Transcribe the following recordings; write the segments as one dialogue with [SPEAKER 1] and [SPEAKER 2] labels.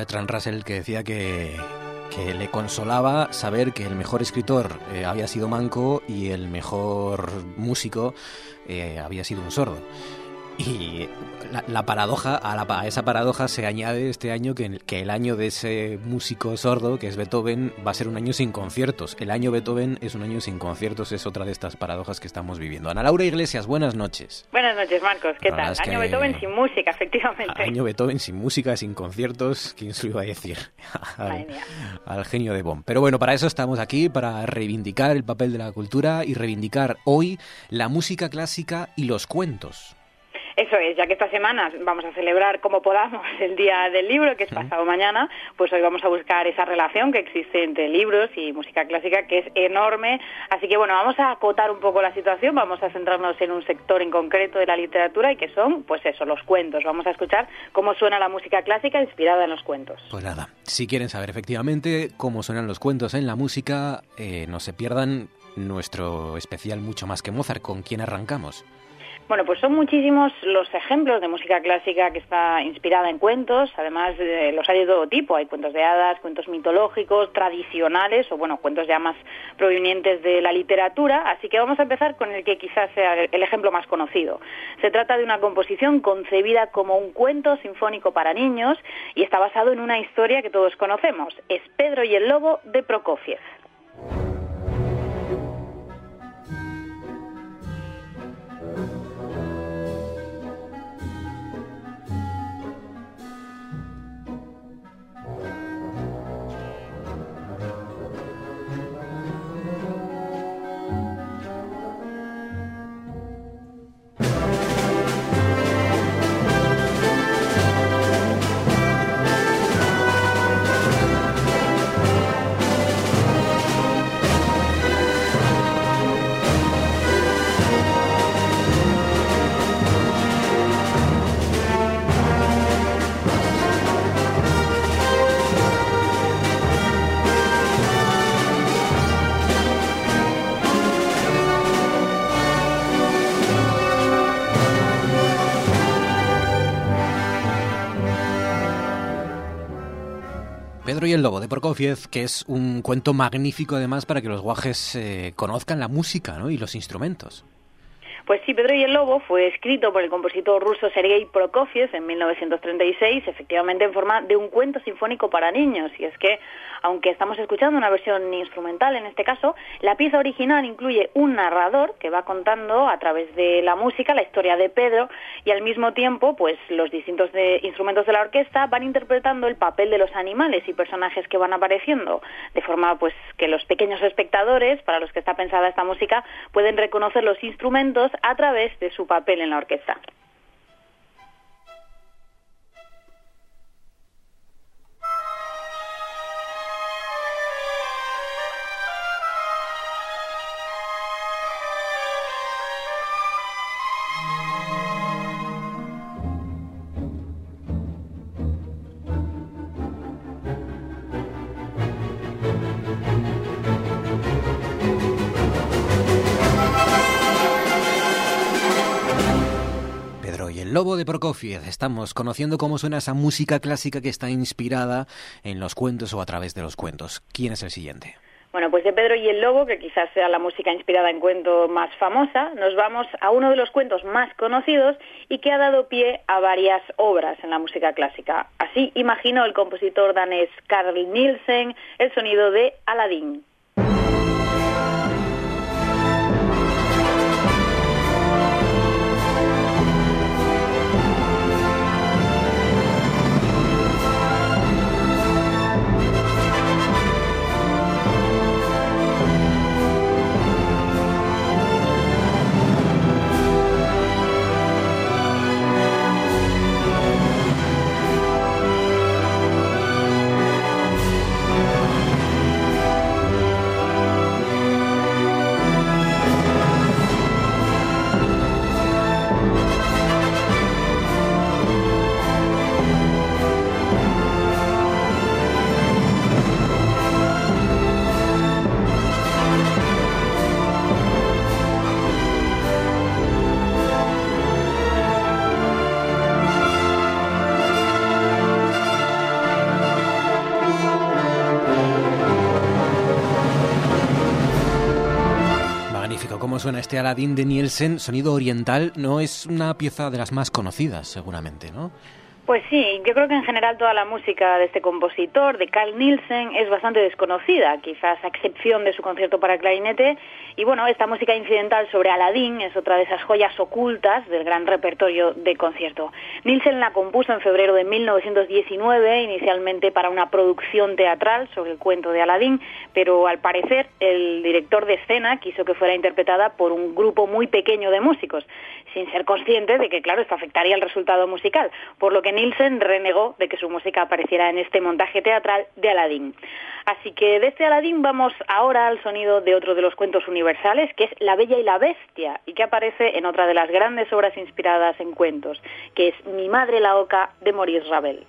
[SPEAKER 1] Bertrand Russell que decía que, que le consolaba saber que el mejor escritor eh, había sido manco y el mejor músico eh, había sido un sordo. Y la, la paradoja, a, la, a esa paradoja se añade este año que, que el año de ese músico sordo, que es Beethoven, va a ser un año sin conciertos. El año Beethoven es un año sin conciertos, es otra de estas paradojas que estamos viviendo. Ana Laura Iglesias, buenas noches.
[SPEAKER 2] Buenas noches, Marcos. ¿Qué tal? Año
[SPEAKER 1] que-
[SPEAKER 2] Beethoven sin música, efectivamente.
[SPEAKER 1] Año Beethoven sin música, sin conciertos, ¿quién se lo iba a decir? Al, al genio de Bonn. Pero bueno, para eso estamos aquí, para reivindicar el papel de la cultura y reivindicar hoy la música clásica y los cuentos.
[SPEAKER 2] Eso es, ya que esta semana vamos a celebrar como podamos el Día del Libro, que es pasado mañana, pues hoy vamos a buscar esa relación que existe entre libros y música clásica, que es enorme. Así que bueno, vamos a acotar un poco la situación, vamos a centrarnos en un sector en concreto de la literatura y que son, pues eso, los cuentos. Vamos a escuchar cómo suena la música clásica inspirada en los cuentos.
[SPEAKER 1] Pues nada, si quieren saber efectivamente cómo suenan los cuentos en la música, eh, no se pierdan nuestro especial Mucho más que Mozart, con quien arrancamos.
[SPEAKER 2] Bueno, pues son muchísimos los ejemplos de música clásica que está inspirada en cuentos. Además, eh, los hay de todo tipo. Hay cuentos de hadas, cuentos mitológicos, tradicionales o, bueno, cuentos ya más provenientes de la literatura. Así que vamos a empezar con el que quizás sea el ejemplo más conocido. Se trata de una composición concebida como un cuento sinfónico para niños y está basado en una historia que todos conocemos. Es Pedro y el Lobo de Prokofiev.
[SPEAKER 1] Y el Lobo de Prokofiev, que es un cuento magnífico además para que los guajes eh, conozcan la música ¿no? y los instrumentos.
[SPEAKER 2] Pues sí, Pedro y el Lobo fue escrito por el compositor ruso Sergei Prokofiev en 1936, efectivamente en forma de un cuento sinfónico para niños. Y es que, aunque estamos escuchando una versión instrumental en este caso, la pieza original incluye un narrador que va contando a través de la música la historia de Pedro y al mismo tiempo, pues los distintos instrumentos de la orquesta van interpretando el papel de los animales y personajes que van apareciendo, de forma pues que los pequeños espectadores, para los que está pensada esta música, pueden reconocer los instrumentos a través de su papel en la orquesta.
[SPEAKER 1] El Lobo de Prokofiev. Estamos conociendo cómo suena esa música clásica que está inspirada en los cuentos o a través de los cuentos. ¿Quién es el siguiente?
[SPEAKER 2] Bueno, pues de Pedro y el Lobo, que quizás sea la música inspirada en cuento más famosa, nos vamos a uno de los cuentos más conocidos y que ha dado pie a varias obras en la música clásica. Así imaginó el compositor danés Carl Nielsen el sonido de Aladdin.
[SPEAKER 1] Suena este Aladdin de Nielsen, sonido oriental, no es una pieza de las más conocidas, seguramente, ¿no?
[SPEAKER 2] Pues sí, yo creo que en general toda la música de este compositor, de Carl Nielsen, es bastante desconocida, quizás a excepción de su concierto para clarinete. Y bueno, esta música incidental sobre Aladdin es otra de esas joyas ocultas del gran repertorio de concierto. Nielsen la compuso en febrero de 1919, inicialmente para una producción teatral sobre el cuento de Aladdin, pero al parecer el director de escena quiso que fuera interpretada por un grupo muy pequeño de músicos, sin ser consciente de que, claro, esto afectaría el resultado musical, por lo que Nielsen renegó de que su música apareciera en este montaje teatral de Aladdin. Así que de este Aladdin vamos ahora al sonido de otro de los cuentos universales, que es La Bella y la Bestia, y que aparece en otra de las grandes obras inspiradas en cuentos, que es Mi Madre la Oca de Maurice Ravel.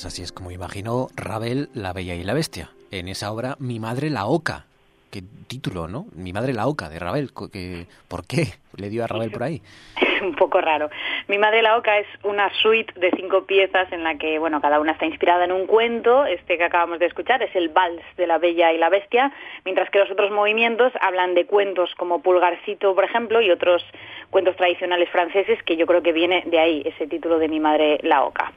[SPEAKER 1] Pues así es como imaginó Ravel La Bella y la Bestia. En esa obra, Mi Madre la Oca. Qué título, ¿no? Mi Madre la Oca de Ravel. ¿Por qué le dio a Ravel por ahí?
[SPEAKER 2] un poco raro. Mi madre la oca es una suite de cinco piezas en la que, bueno, cada una está inspirada en un cuento. Este que acabamos de escuchar es el vals de la Bella y la Bestia, mientras que los otros movimientos hablan de cuentos como Pulgarcito, por ejemplo, y otros cuentos tradicionales franceses que yo creo que viene de ahí ese título de Mi madre la oca.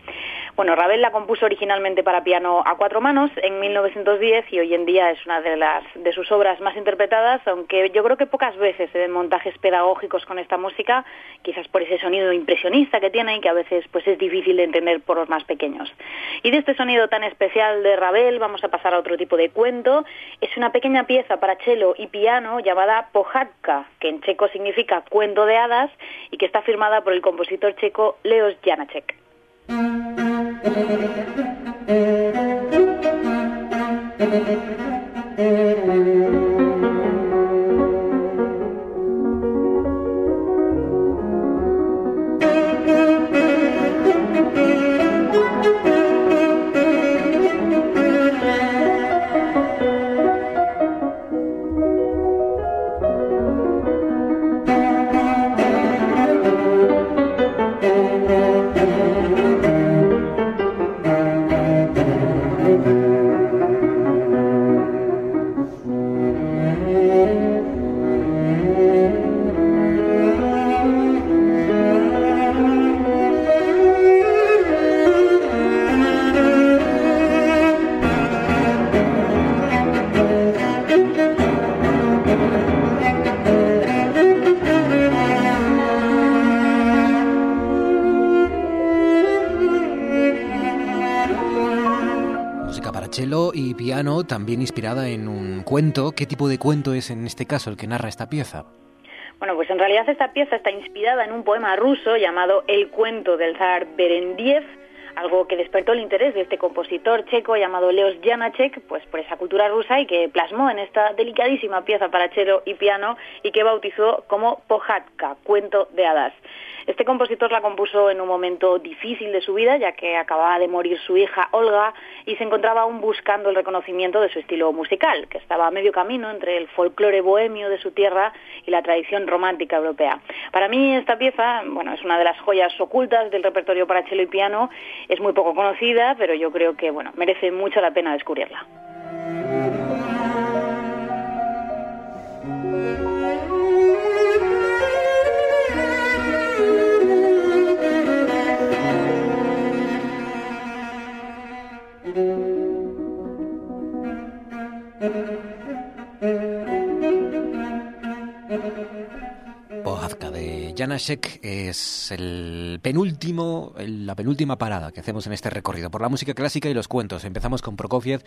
[SPEAKER 2] Bueno, Ravel la compuso originalmente para piano a cuatro manos en 1910 y hoy en día es una de las de sus obras más interpretadas, aunque yo creo que pocas veces se ven montajes pedagógicos con esta música, quizás por ese sonido impresionista que tiene y que a veces pues es difícil de entender por los más pequeños. Y de este sonido tan especial de Ravel vamos a pasar a otro tipo de cuento. Es una pequeña pieza para cello y piano llamada Pohádka, que en checo significa cuento de hadas y que está firmada por el compositor checo Leos Janáček.
[SPEAKER 1] cello y piano, también inspirada en un cuento. ¿Qué tipo de cuento es en este caso el que narra esta pieza?
[SPEAKER 2] Bueno, pues en realidad esta pieza está inspirada en un poema ruso llamado El cuento del zar Berendiev, algo que despertó el interés de este compositor checo llamado Leos Janacek, pues por esa cultura rusa y que plasmó en esta delicadísima pieza para cello y piano y que bautizó como Pojatka, cuento de hadas. Este compositor la compuso en un momento difícil de su vida, ya que acababa de morir su hija Olga y se encontraba aún buscando el reconocimiento de su estilo musical, que estaba a medio camino entre el folclore bohemio de su tierra y la tradición romántica europea. Para mí esta pieza, bueno, es una de las joyas ocultas del repertorio para cello y piano, es muy poco conocida, pero yo creo que, bueno, merece mucho la pena descubrirla.
[SPEAKER 1] De Janasek es el penúltimo, la penúltima parada que hacemos en este recorrido por la música clásica y los cuentos. Empezamos con Prokofiev,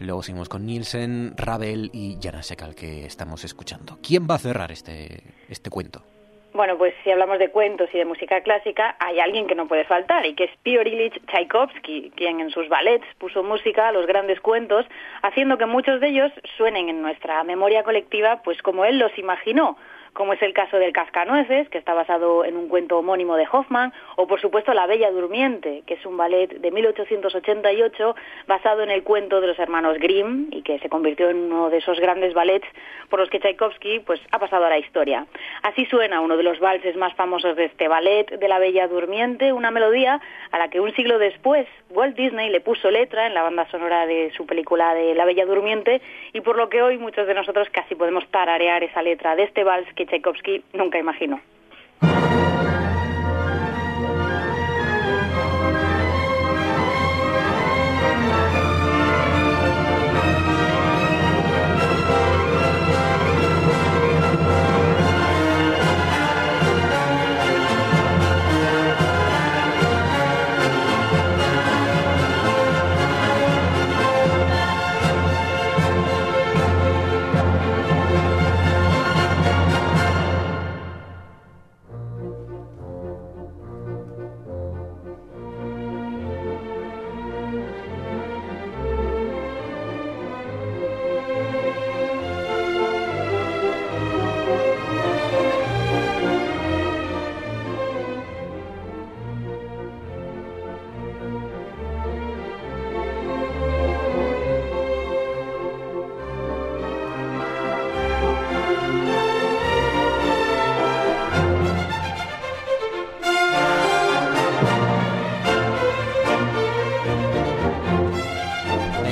[SPEAKER 1] luego seguimos con Nielsen, Ravel y Janasek al que estamos escuchando. ¿Quién va a cerrar este, este cuento?
[SPEAKER 2] Bueno, pues si hablamos de cuentos y de música clásica, hay alguien que no puede faltar y que es Piotr Ilyich Tchaikovsky, quien en sus ballets puso música a los grandes cuentos, haciendo que muchos de ellos suenen en nuestra memoria colectiva pues como él los imaginó como es el caso del Cascanueces, que está basado en un cuento homónimo de Hoffman, o por supuesto La Bella Durmiente, que es un ballet de 1888 basado en el cuento de los hermanos Grimm y que se convirtió en uno de esos grandes ballets por los que Tchaikovsky pues, ha pasado a la historia. Así suena uno de los valses más famosos de este ballet de La Bella Durmiente, una melodía a la que un siglo después Walt Disney le puso letra en la banda sonora de su película de La Bella Durmiente y por lo que hoy muchos de nosotros casi podemos tararear esa letra de este vals que Tchaikovsky nunca imaginó.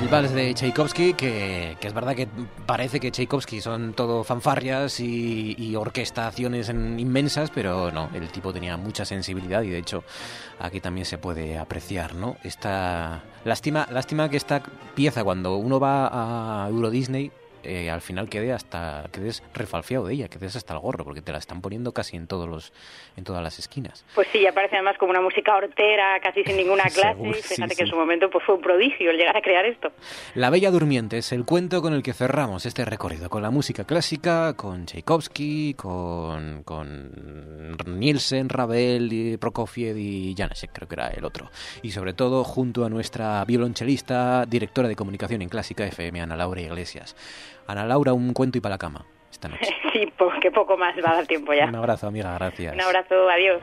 [SPEAKER 1] De Tchaikovsky, que, es verdad que parece que Tchaikovsky son todo fanfarrias y, orquestaciones inmensas, pero no, el tipo tenía mucha sensibilidad y de hecho aquí también se puede apreciar, ¿no? Esta lástima, lástima que esta pieza cuando uno va a Euro Disney eh, al final quede hasta quedes refalfiado de ella, quedes hasta el gorro, porque te la están poniendo casi en todos los en todas las esquinas.
[SPEAKER 2] Pues sí, aparece además como una música hortera, casi sin ninguna clase. Fíjate que en su momento pues fue un prodigio el llegar a crear esto.
[SPEAKER 1] La Bella Durmiente es el cuento con el que cerramos este recorrido, con la música clásica, con Tchaikovsky, con, con Nielsen, Ravel, Prokofiev y Janacek, creo que era el otro. Y sobre todo junto a nuestra violonchelista, directora de comunicación en Clásica FM, Ana Laura Iglesias. Ana Laura, un cuento y para la cama esta noche.
[SPEAKER 2] sí, porque poco más va a dar tiempo ya.
[SPEAKER 1] un abrazo, amiga, gracias.
[SPEAKER 2] Un abrazo, adiós.